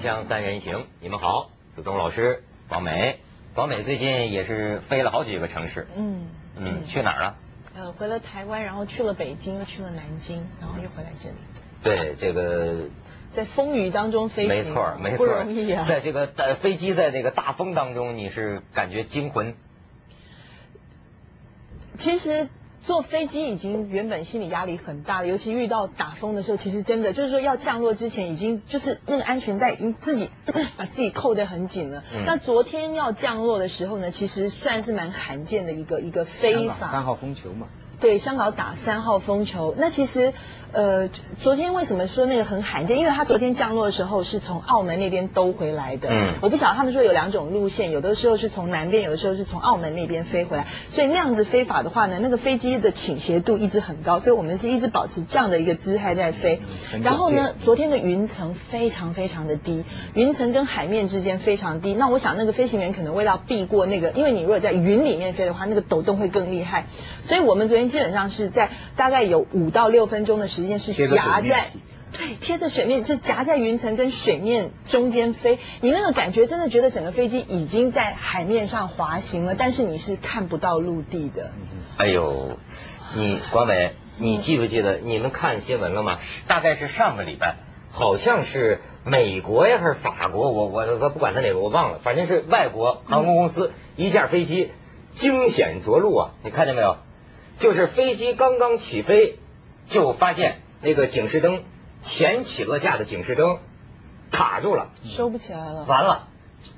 锵三人行，你们好，子东老师，王美，王美最近也是飞了好几个城市，嗯嗯，去哪儿了？呃，回了台湾，然后去了北京，又去了南京，然后又回来这里。对，这个 在风雨当中飞，没错，没错，不容易啊。在这个在飞机在那个大风当中，你是感觉惊魂？其实。坐飞机已经原本心理压力很大了，尤其遇到打风的时候，其实真的就是说要降落之前，已经就是那个安全带已经自己 把自己扣得很紧了。那昨天要降落的时候呢，其实算是蛮罕见的一个一个飞法。三号风球嘛。对，香港打三号风球。那其实，呃，昨天为什么说那个很罕见？因为他昨天降落的时候是从澳门那边兜回来的。嗯。我不晓得他们说有两种路线，有的时候是从南边，有的时候是从澳门那边飞回来。所以那样子飞法的话呢，那个飞机的倾斜度一直很高，所以我们是一直保持这样的一个姿态在飞。然后呢，昨天的云层非常非常的低，云层跟海面之间非常低。那我想那个飞行员可能为了避过那个，因为你如果在云里面飞的话，那个抖动会更厉害。所以我们昨天。基本上是在大概有五到六分钟的时间是夹在对贴着水面，就夹在云层跟水面中间飞。你那个感觉真的觉得整个飞机已经在海面上滑行了，但是你是看不到陆地的。哎呦，你广伟，你记不记得你们看新闻了吗？大概是上个礼拜，好像是美国呀还是法国，我我我不管他哪个我忘了，反正是外国航空公司一架飞机惊险着陆啊！你看见没有？就是飞机刚刚起飞，就发现那个警示灯前起落架的警示灯卡住了，收不起来了。完了，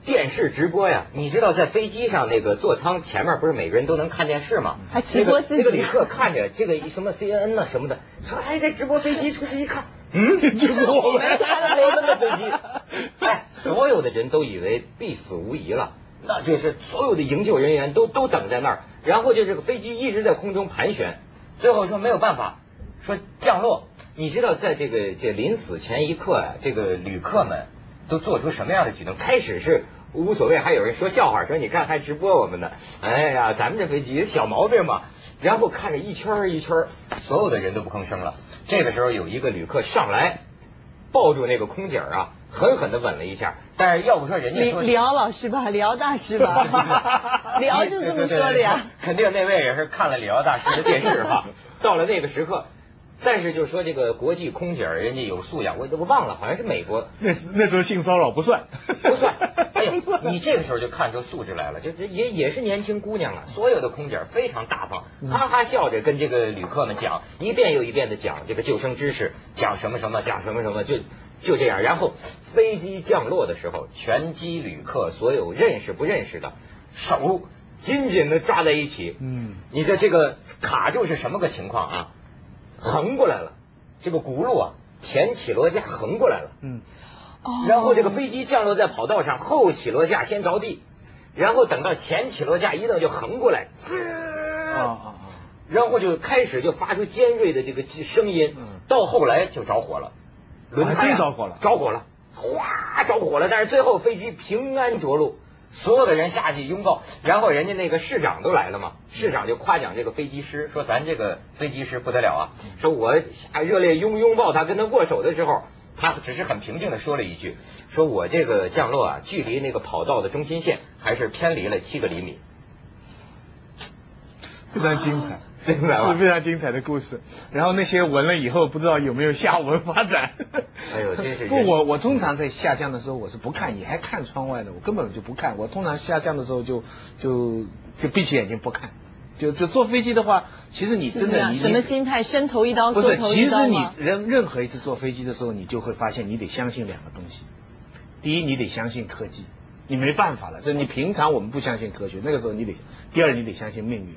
电视直播呀！你知道在飞机上那个座舱前面不是每个人都能看电视吗？还直播自己。那个旅客看着这个什么 CNN 呐什么的，说哎这直播飞机出去一看，嗯，就是我们我们的飞机。哎，所有的人都以为必死无疑了。那就是所有的营救人员都都等在那儿，然后就这个飞机一直在空中盘旋，最后说没有办法，说降落。你知道在这个这临死前一刻啊，这个旅客们都做出什么样的举动？开始是无所谓，还有人说笑话，说你看还直播我们呢。哎呀，咱们这飞机小毛病嘛。然后看着一圈一圈，所有的人都不吭声了。这个时候有一个旅客上来抱住那个空姐啊。狠狠的吻了一下，但是要不说人家说李敖老师吧，李敖大师吧，李敖就是这么说的呀。肯定那位也是看了李敖大师的电视哈。到了那个时刻，但是就是说这个国际空姐人家有素养，我我忘了，好像是美国。那那时候性骚扰不算，不算。哎呦，你这个时候就看出素质来了，就这也也是年轻姑娘啊。所有的空姐非常大方，哈哈笑着跟这个旅客们讲，一遍又一遍的讲这个救生知识，讲什么什么，讲什么什么就。就这样，然后飞机降落的时候，全机旅客所有认识不认识的手紧紧的抓在一起。嗯，你说这个卡住是什么个情况啊？横过来了，这个轱辘啊，前起落架横过来了。嗯，哦，然后这个飞机降落在跑道上，后起落架先着地，然后等到前起落架一动就横过来，啊啊啊，然后就开始就发出尖锐的这个声音，到后来就着火了。轮胎着火了，着火了，哗，着火了。但是最后飞机平安着陆，所有的人下去拥抱，然后人家那个市长都来了嘛，市长就夸奖这个飞机师，说咱这个飞机师不得了啊，说我热烈拥拥抱他，跟他握手的时候，他只是很平静的说了一句，说我这个降落啊，距离那个跑道的中心线还是偏离了七个厘米，非常精彩。是非常精彩的故事，然后那些闻了以后不知道有没有下文发展。哎呦，真是 不我我通常在下降的时候我是不看，你还看窗外的，我根本就不看。我通常下降的时候就就就闭起眼睛不看。就就坐飞机的话，其实你真的你什么心态？伸头一刀，不是？其实你任任何一次坐飞机的时候，你就会发现你得相信两个东西。第一，你得相信科技，你没办法了。这你平常我们不相信科学，那个时候你得。第二，你得相信命运。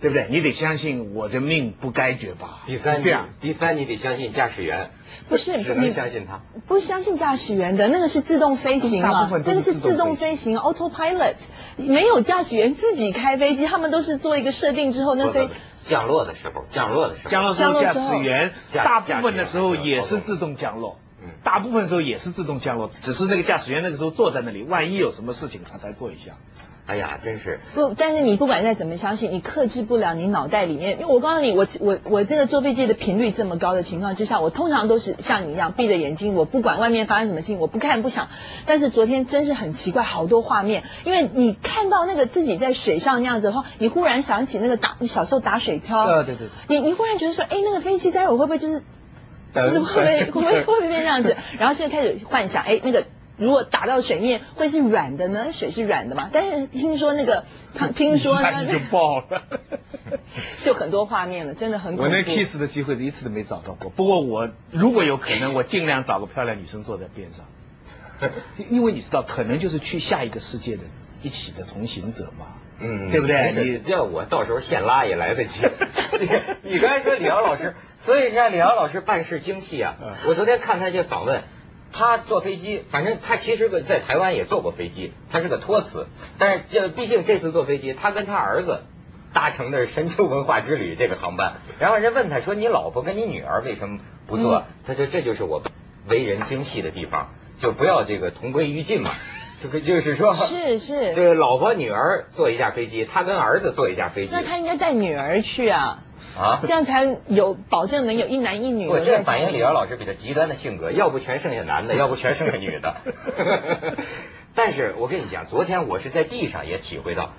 对不对？你得相信我的命不该绝吧。第三这样，第三你得相信驾驶员。不是，只能相信他。不相信驾驶员的那个是自动飞行啊，那个是自动飞行，autopilot，没有驾驶员自己开飞机，他们都是做一个设定之后那飞。降落的时候，降落的时候，降落时候驾驶员大部分的时候也是自动降落，大部分时候也是自动降落，只是那个驾驶员那个时候坐在那里，万一有什么事情他才做一下。哎呀，真是不，但是你不管再怎么相信，你克制不了你脑袋里面。因为我告诉你，我我我这个坐飞机的频率这么高的情况之下，我通常都是像你一样闭着眼睛，我不管外面发生什么事情，我不看不想。但是昨天真是很奇怪，好多画面，因为你看到那个自己在水上那样子的话，你忽然想起那个打小时候打水漂，对对对，你你忽然觉得说，哎，那个飞机待会会不会就是，就是会不会会不会会不会变这样子？然后现在开始幻想，哎，那个。如果打到水面会是软的呢？水是软的嘛？但是听说那个，听说呢，就爆了，就很多画面了，真的很恐怖。我那 kiss 的机会一次都没找到过。不过我如果有可能，我尽量找个漂亮女生坐在边上，因为你知道，可能就是去下一个世界的一起的同行者嘛，嗯，对不对？你叫我到时候现拉也来得及。你刚才说李瑶老师，所以像李瑶老师办事精细啊。我昨天看他这访问。他坐飞机，反正他其实在台湾也坐过飞机，他是个托词。但是这毕竟这次坐飞机，他跟他儿子搭乘的是深州文化之旅这个航班。然后人家问他说：“你老婆跟你女儿为什么不坐？”他说：“这就是我为人精细的地方，就不要这个同归于尽嘛。这个就是说，是是，这个老婆女儿坐一架飞机，他跟儿子坐一架飞机。那他应该带女儿去啊。”啊，这样才有保证能有一男一女。我这反映李瑶老师比较极端的性格，要不全剩下男的，要不全剩下女的。但是我跟你讲，昨天我是在地上也体会到，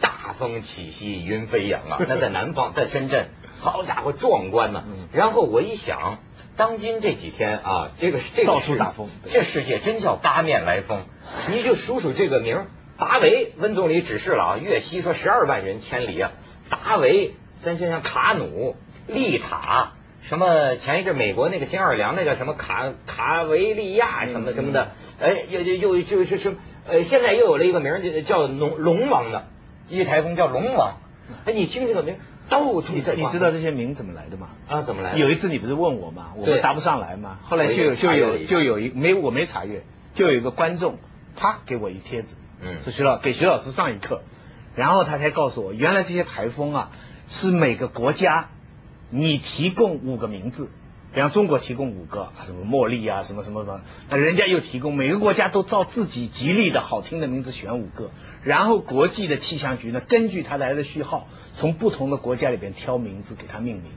大风起兮云飞扬啊！那在南方，在深圳，好家伙，壮观呐！然后我一想，当今这几天啊，这个这个到处大风，这世界真叫八面来风。你就数数这个名，达维，温总理指示了啊，粤西说十二万人千里啊，达维。咱想想卡努、利塔，什么前一阵美国那个新奥尔良那个什么卡卡维利亚什么什么的，哎，又又又就是什么呃，现在又有了一个名叫龙龙王的，一台风叫龙王。哎，你听这个名，到处在。你知道这些名怎么来的吗？啊，怎么来的？有一次你不是问我吗？我们答不上来吗？后来就有就有就有一没我没查阅，就有一个观众，啪给我一帖子，嗯，说徐老给徐老师上一课，然后他才告诉我，原来这些台风啊。是每个国家，你提供五个名字，比方中国提供五个，什么茉莉啊，什么什么什么，那人家又提供，每个国家都照自己吉利的好听的名字选五个，然后国际的气象局呢，根据它来的序号，从不同的国家里边挑名字给它命名，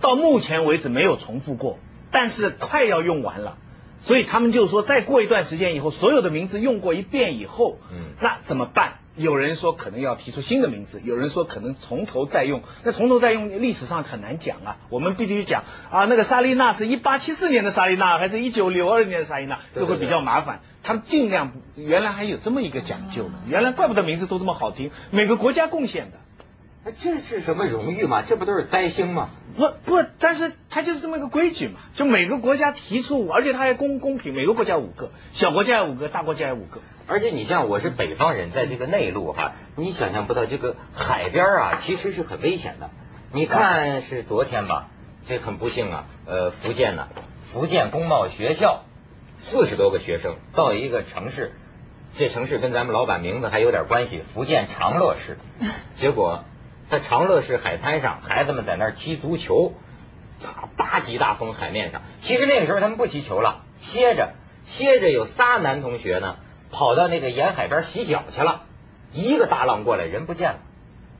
到目前为止没有重复过，但是快要用完了，所以他们就说，再过一段时间以后，所有的名字用过一遍以后，嗯，那怎么办？有人说可能要提出新的名字，有人说可能从头再用。那从头再用，历史上很难讲啊。我们必须讲啊，那个莎莉娜是一八七四年的莎莉娜，还是一九六二年的莎莉娜，就会比较麻烦。他们尽量，原来还有这么一个讲究呢。原来怪不得名字都这么好听，每个国家贡献的。这是什么荣誉嘛？这不都是灾星吗？不不，但是它就是这么一个规矩嘛。就每个国家提出，而且它还公公平，每个国家五个，小国家有五个，大国家有五个。而且你像我是北方人，在这个内陆哈，你想象不到这个海边啊，其实是很危险的。你看是昨天吧，这很不幸啊，呃，福建呢，福建工贸学校四十多个学生到一个城市，这城市跟咱们老板名字还有点关系，福建长乐市，结果在长乐市海滩上，孩子们在那儿踢足球，大八级大风海面上，其实那个时候他们不踢球了，歇着歇着，有仨男同学呢。跑到那个沿海边洗脚去了，一个大浪过来，人不见了，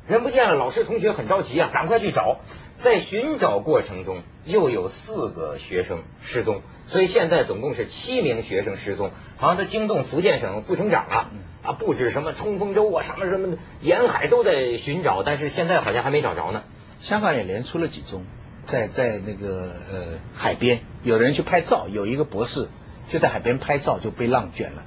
人不见了，老师同学很着急啊，赶快去找。在寻找过程中，又有四个学生失踪，所以现在总共是七名学生失踪，好像都惊动福建省副省长了啊，布置什么冲锋舟啊，什么什么，沿海都在寻找，但是现在好像还没找着呢。香港也连出了几宗，在在那个呃海边，有人去拍照，有一个博士就在海边拍照就被浪卷了。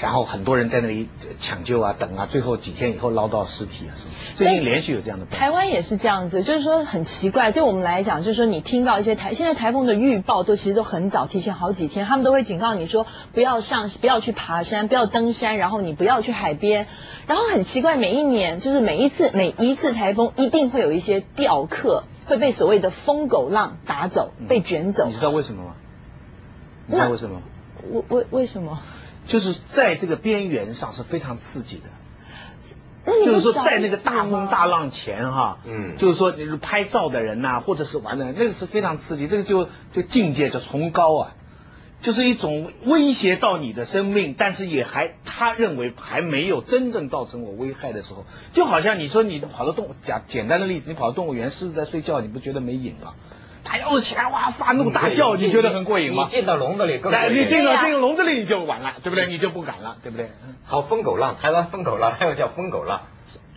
然后很多人在那里抢救啊、等啊，最后几天以后捞到尸体啊什么。最近连续有这样的。台湾也是这样子，就是说很奇怪，对我们来讲，就是说你听到一些台现在台风的预报都其实都很早，提前好几天，他们都会警告你说不要上、不要去爬山、不要登山，然后你不要去海边。然后很奇怪，每一年就是每一次每一次台风一定会有一些钓客会被所谓的疯狗浪打走、被卷走。你知道为什么吗？你知道为什么？为为为什么？就是在这个边缘上是非常刺激的，就是说在那个大风大浪前哈，嗯，就是说你是拍照的人呐，或者是玩的人，那个是非常刺激，这个就就境界就崇高啊。就是一种威胁到你的生命，但是也还他认为还没有真正造成我危害的时候，就好像你说你跑到动讲简单的例子，你跑到动物园，狮子在睡觉，你不觉得没瘾吗？它要是起来哇发怒大叫，你觉得很过瘾吗？你进到笼子里。你进到这个笼子里你就完了，对不对？你就不敢了，对不对？好，疯狗浪，台湾疯狗浪，还有叫疯狗浪。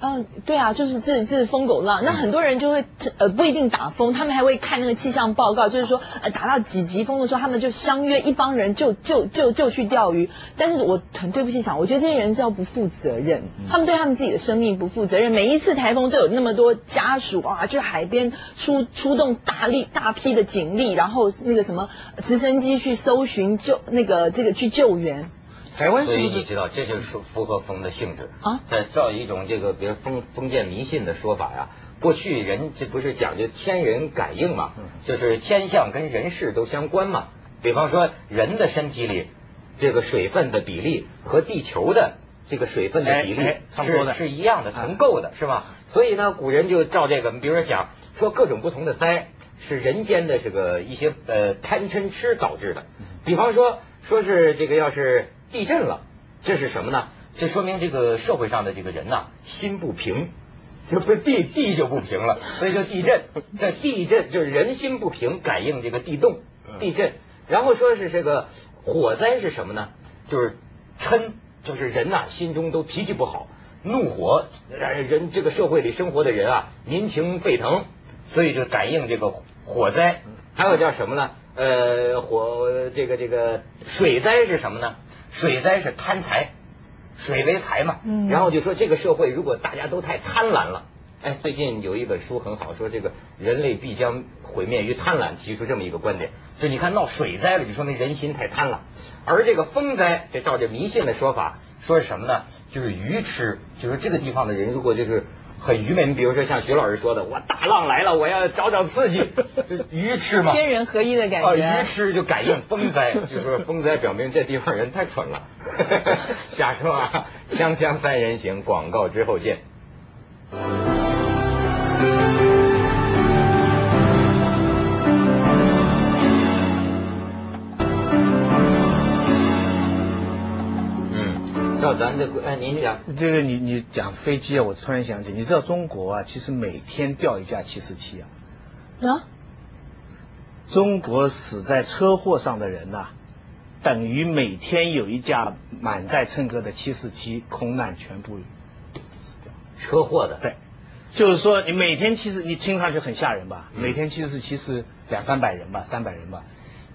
嗯，对啊，就是这这是疯狗浪，那很多人就会呃不一定打风，他们还会看那个气象报告，就是说呃打到几级风的时候，他们就相约一帮人就就就就去钓鱼。但是我很对不起想，我觉得这些人叫不负责任，他们对他们自己的生命不负责任。每一次台风都有那么多家属啊，去海边出出动大力大批的警力，然后那个什么直升机去搜寻救那个这个去救援。台湾是不是？你知道，这就是符合风的性质啊。在造一种这个，比如封封建迷信的说法呀。过去人这不是讲究天人感应嘛？就是天象跟人事都相关嘛。比方说，人的身体里这个水分的比例和地球的这个水分的比例是是一样的，同构的是吧？所以呢，古人就照这个，比如说讲说各种不同的灾是人间的这个一些呃贪嗔痴导致的。比方说，说是这个要是。地震了，这是什么呢？这说明这个社会上的这个人呐，心不平，这不地地就不平了，所以叫地震。这地震就是人心不平，感应这个地动，地震。然后说是这个火灾是什么呢？就是嗔，就是人呐心中都脾气不好，怒火，人这个社会里生活的人啊，民情沸腾，所以就感应这个火灾。还有叫什么呢？呃，火这个这个水灾是什么呢？水灾是贪财，水为财嘛。嗯。然后就说这个社会如果大家都太贪婪了，哎，最近有一本书很好，说这个人类必将毁灭于贪婪，提出这么一个观点。就你看闹水灾了，就说明人心太贪婪。而这个风灾，这照这迷信的说法，说是什么呢？就是愚痴，就是这个地方的人如果就是。很愚昧，你比如说像徐老师说的，我大浪来了，我要找找刺激，愚痴嘛，天人合一的感觉。愚痴就感应风灾，就说风灾表明这地方人太蠢了。瞎说啊！锵锵三人行，广告之后见。哎，您讲这个，你你讲飞机啊，我突然想起，你知道中国啊，其实每天掉一架七四七啊。啊？中国死在车祸上的人呐，等于每天有一架满载乘客的七四七空难全部死掉。车祸的？对。就是说，你每天其实你听上去很吓人吧？每天七四七是两三百人吧，三百人吧，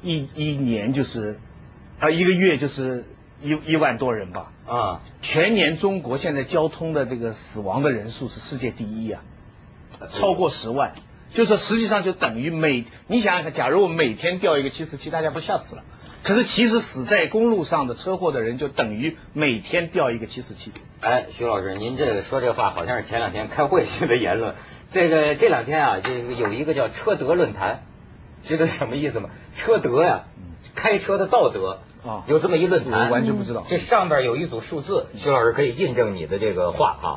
一一年就是啊，一个月就是。一一万多人吧，啊，全年中国现在交通的这个死亡的人数是世界第一啊，超过十万，就是实际上就等于每你想想看，假如我每天掉一个七四七，大家不吓死了？可是其实死在公路上的车祸的人就等于每天掉一个七四七。哎，徐老师，您这个说这话好像是前两天开会时的言论。这个这两天啊，就有一个叫车德论坛，知道什么意思吗？车德呀，开车的道德。啊，有这么一论坛，完全不知道。这上边有一组数字，徐老师可以印证你的这个话啊。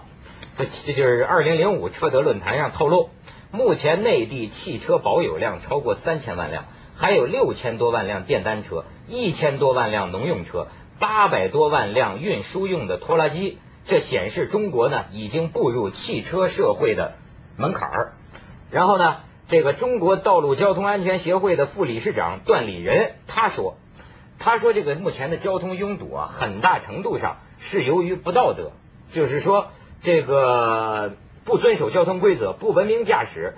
这这就是二零零五车德论坛上透露，目前内地汽车保有量超过三千万辆，还有六千多万辆电单车，一千多万辆农用车，八百多万辆运输用的拖拉机。这显示中国呢已经步入汽车社会的门槛儿。然后呢，这个中国道路交通安全协会的副理事长段礼仁他说。他说：“这个目前的交通拥堵啊，很大程度上是由于不道德，就是说这个不遵守交通规则、不文明驾驶、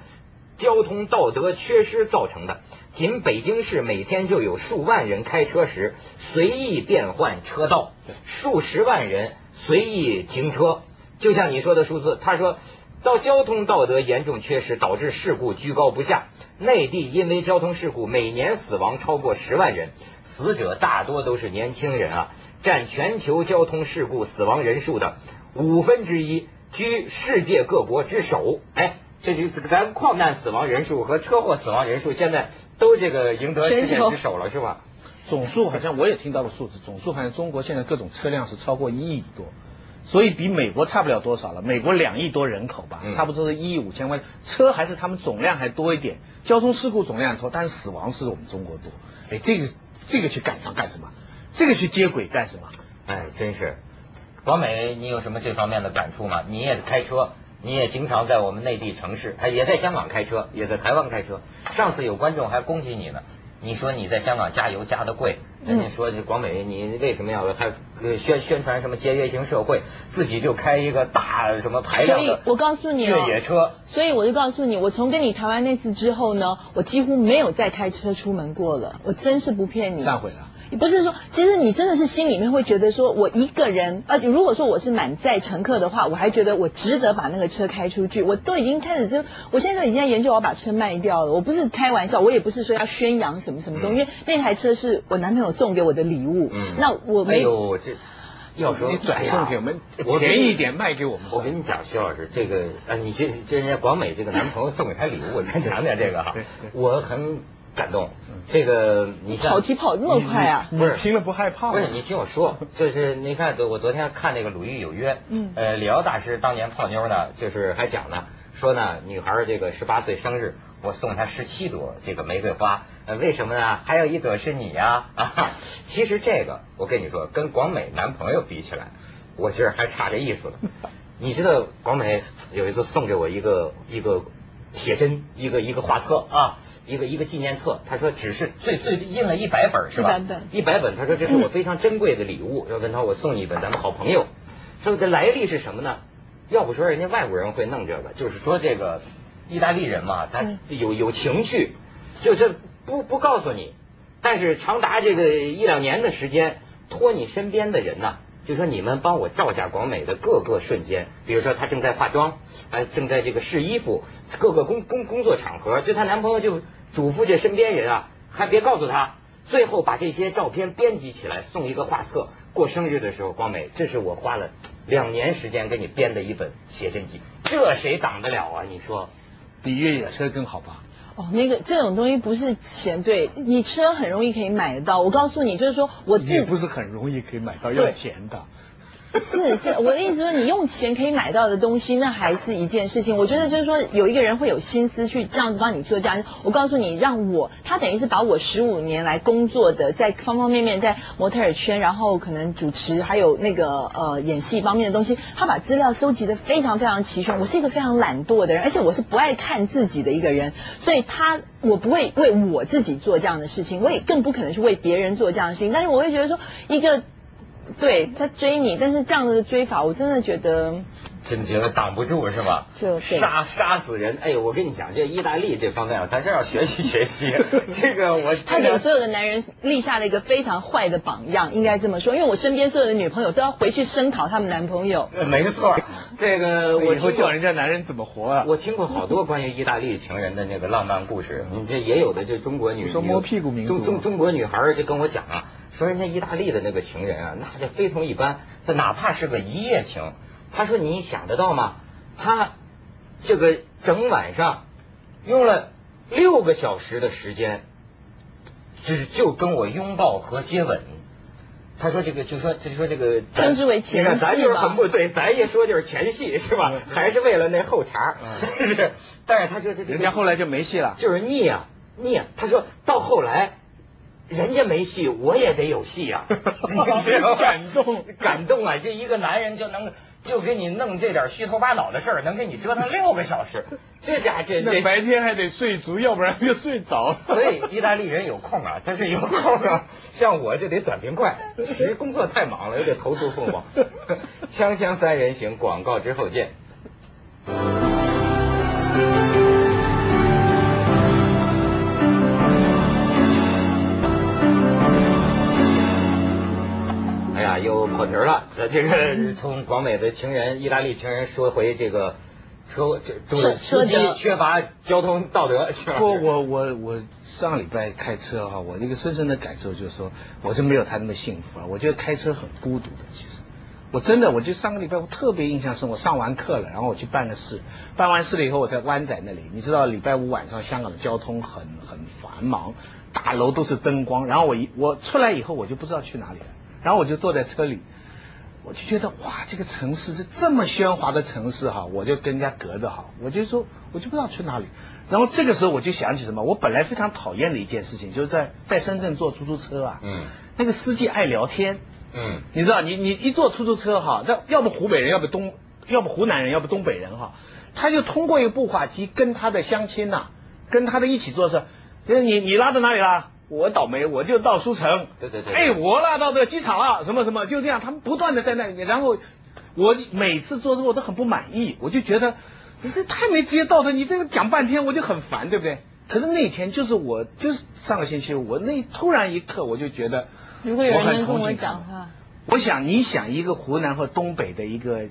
交通道德缺失造成的。仅北京市每天就有数万人开车时随意变换车道，数十万人随意停车。就像你说的数字，他说到交通道德严重缺失，导致事故居高不下。内地因为交通事故每年死亡超过十万人。”死者大多都是年轻人啊，占全球交通事故死亡人数的五分之一，居世界各国之首。哎，这就咱矿难死亡人数和车祸死亡人数现在都这个赢得世界之首了，是吧？总数好像我也听到了数字，总数好像中国现在各种车辆是超过一亿多，所以比美国差不了多少了。美国两亿多人口吧，差不多是一亿五千万车，还是他们总量还多一点。交通事故总量多，但是死亡是我们中国多。哎，这个。这个去赶上干什么？这个去接轨干什么？哎，真是。广美，你有什么这方面的感触吗？你也开车，你也经常在我们内地城市，还也在香港开车，也在台湾开车。上次有观众还恭喜你呢。你说你在香港加油加的贵，人家说这广美你为什么要还宣宣传什么节约型社会，自己就开一个大什么排量的我告诉你越野车，所以我就告诉你，我从跟你谈完那次之后呢，我几乎没有再开车出门过了，我真是不骗你。忏悔了。不是说，其实你真的是心里面会觉得说，我一个人，而且如果说我是满载乘客的话，我还觉得我值得把那个车开出去。我都已经开始就，我现在都已经在研究我要把车卖掉了。我不是开玩笑，我也不是说要宣扬什么什么东西，因为那台车是我男朋友送给我的礼物。嗯，那我没有这，要说你转送给我们，我便宜一点卖给我们。我跟你讲，徐老师，这个啊，你这这人家广美这个男朋友送给他礼物，我先讲讲这个哈，我很。感动，这个你像跑题跑那么快啊？不是听了不害怕？不是你听我说，就是你看，我昨天看那个《鲁豫有约》，嗯，呃，李敖大师当年泡妞呢，就是还讲呢，说呢，女孩这个十八岁生日，我送她十七朵这个玫瑰花，呃，为什么呢？还有一朵是你呀 啊！其实这个我跟你说，跟广美男朋友比起来，我觉得还差这意思呢。你知道广美有一次送给我一个一个写真，一个一个画册啊。一个一个纪念册，他说只是最最印了一百本是吧？一百本，一百本。他说这是我非常珍贵的礼物，要问他我送你一本，咱们好朋友。说这来历是什么呢？要不说人家外国人会弄这个，就是说这个意大利人嘛，他有有情趣，就是不不告诉你，但是长达这个一两年的时间，托你身边的人呐。就说你们帮我照下广美的各个瞬间，比如说她正在化妆，哎，正在这个试衣服，各个工工工作场合，就她男朋友就嘱咐这身边人啊，还别告诉她，最后把这些照片编辑起来送一个画册，过生日的时候，广美，这是我花了两年时间给你编的一本写真集，这谁挡得了啊？你说，比越野车更好吧？哦，那个这种东西不是钱，对你车很容易可以买得到。我告诉你，就是说我也不是很容易可以买到要钱的。是是，我的意思说，你用钱可以买到的东西，那还是一件事情。我觉得就是说，有一个人会有心思去这样子帮你做这样。我告诉你，让我他等于是把我十五年来工作的，在方方面面，在模特儿圈，然后可能主持，还有那个呃演戏方面的东西，他把资料收集的非常非常齐全。我是一个非常懒惰的人，而且我是不爱看自己的一个人，所以他我不会为我自己做这样的事情，我也更不可能去为别人做这样的事情。但是我会觉得说一个。对他追你，但是这样的追法，我真的觉得。真觉得挡不住是吧？就杀杀死人！哎呦，我跟你讲，这意大利这方面啊，咱是要学习学习。这个我他给所有的男人立下了一个非常坏的榜样，应该这么说。因为我身边所有的女朋友都要回去声讨他们男朋友。没错，这个我以后叫人家男人怎么活啊。我听过好多关于意大利情人的那个浪漫故事，你这也有的，就中国女说摸屁股民族，中中中国女孩就跟我讲啊，说人家意大利的那个情人啊，那就非同一般，这哪怕是个一夜情，他说你想得到吗？他这个整晚上用了六个小时的时间，只就跟我拥抱和接吻。他说这个就说就说这个称之为前戏咱就是很不对，咱一说就是前戏是吧？还是为了那后茬？是，但是他说这人家后来就没戏了，就是腻啊腻啊。他说到后来人家没戏，我也得有戏呀，感动 感动啊！这一个男人就能。就给你弄这点虚头巴脑的事儿，能给你折腾六个小时，这家这这白天还得睡足，要不然就睡着。所以意大利人有空啊，但是有空啊，像我就得短平快，实工作太忙了，又得投诉凤凰。锵锵三人行，广告之后见。又跑题了，这个从广美的情人、意大利情人说回这个车，这车司机缺乏交通道德。不，我我我上礼拜开车哈，我一个深深的感受就是说，我是没有他那么幸福啊。我觉得开车很孤独的，其实我真的，我就上个礼拜我特别印象深，我上完课了，然后我去办个事，办完事了以后，我在湾仔那里，你知道礼拜五晚上香港的交通很很繁忙，大楼都是灯光，然后我一我出来以后，我就不知道去哪里了。然后我就坐在车里，我就觉得哇，这个城市是这么喧哗的城市哈，我就跟人家隔着哈，我就说我就不知道去哪里。然后这个时候我就想起什么，我本来非常讨厌的一件事情，就是在在深圳坐出租车啊，嗯，那个司机爱聊天，嗯，你知道，你你一坐出租车哈，那要不湖北人，要不东，要不湖南人，要不东北人哈，他就通过一个步话机跟他的相亲呐，跟他的一起坐车，就是你你拉到哪里了？我倒霉，我就到书城。对对对。哎，我拉到这个机场了，什么什么，就这样，他们不断的在那里面。然后我每次做之后都很不满意，我就觉得你这太没职业道德，你这个讲半天我就很烦，对不对？可是那天就是我，就是上个星期，我那突然一刻我就觉得，如果有人能跟我讲话，我想你想一个湖南或东北的一个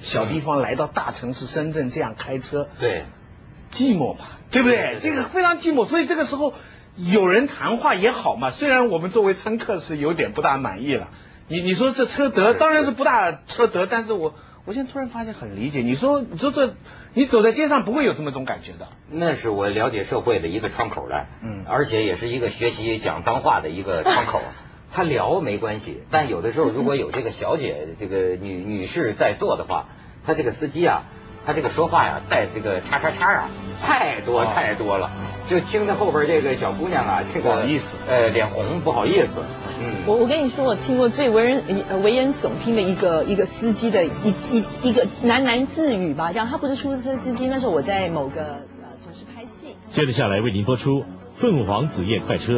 小地方来到大城市深圳这样开车，对，寂寞嘛，对不对？这个非常寂寞，所以这个时候。有人谈话也好嘛，虽然我们作为乘客是有点不大满意了。你你说这车德当然是不大车德，但是我我现在突然发现很理解。你说你说这你走在街上不会有这么种感觉的。那是我了解社会的一个窗口来，嗯，而且也是一个学习讲脏话的一个窗口。他聊没关系，但有的时候如果有这个小姐 这个女女士在坐的话，他这个司机啊。他这个说话呀，带这个叉叉叉啊，太多太多了，就听着后边这个小姑娘啊，这个不好意思，呃，脸红，不好意思。嗯，我我跟你说，我听过最为人危言耸听的一个一个司机的一一一个喃喃自语吧，讲他不是出租车司机，那时候我在某个呃城市拍戏。接着下来为您播出《凤凰紫夜快车》。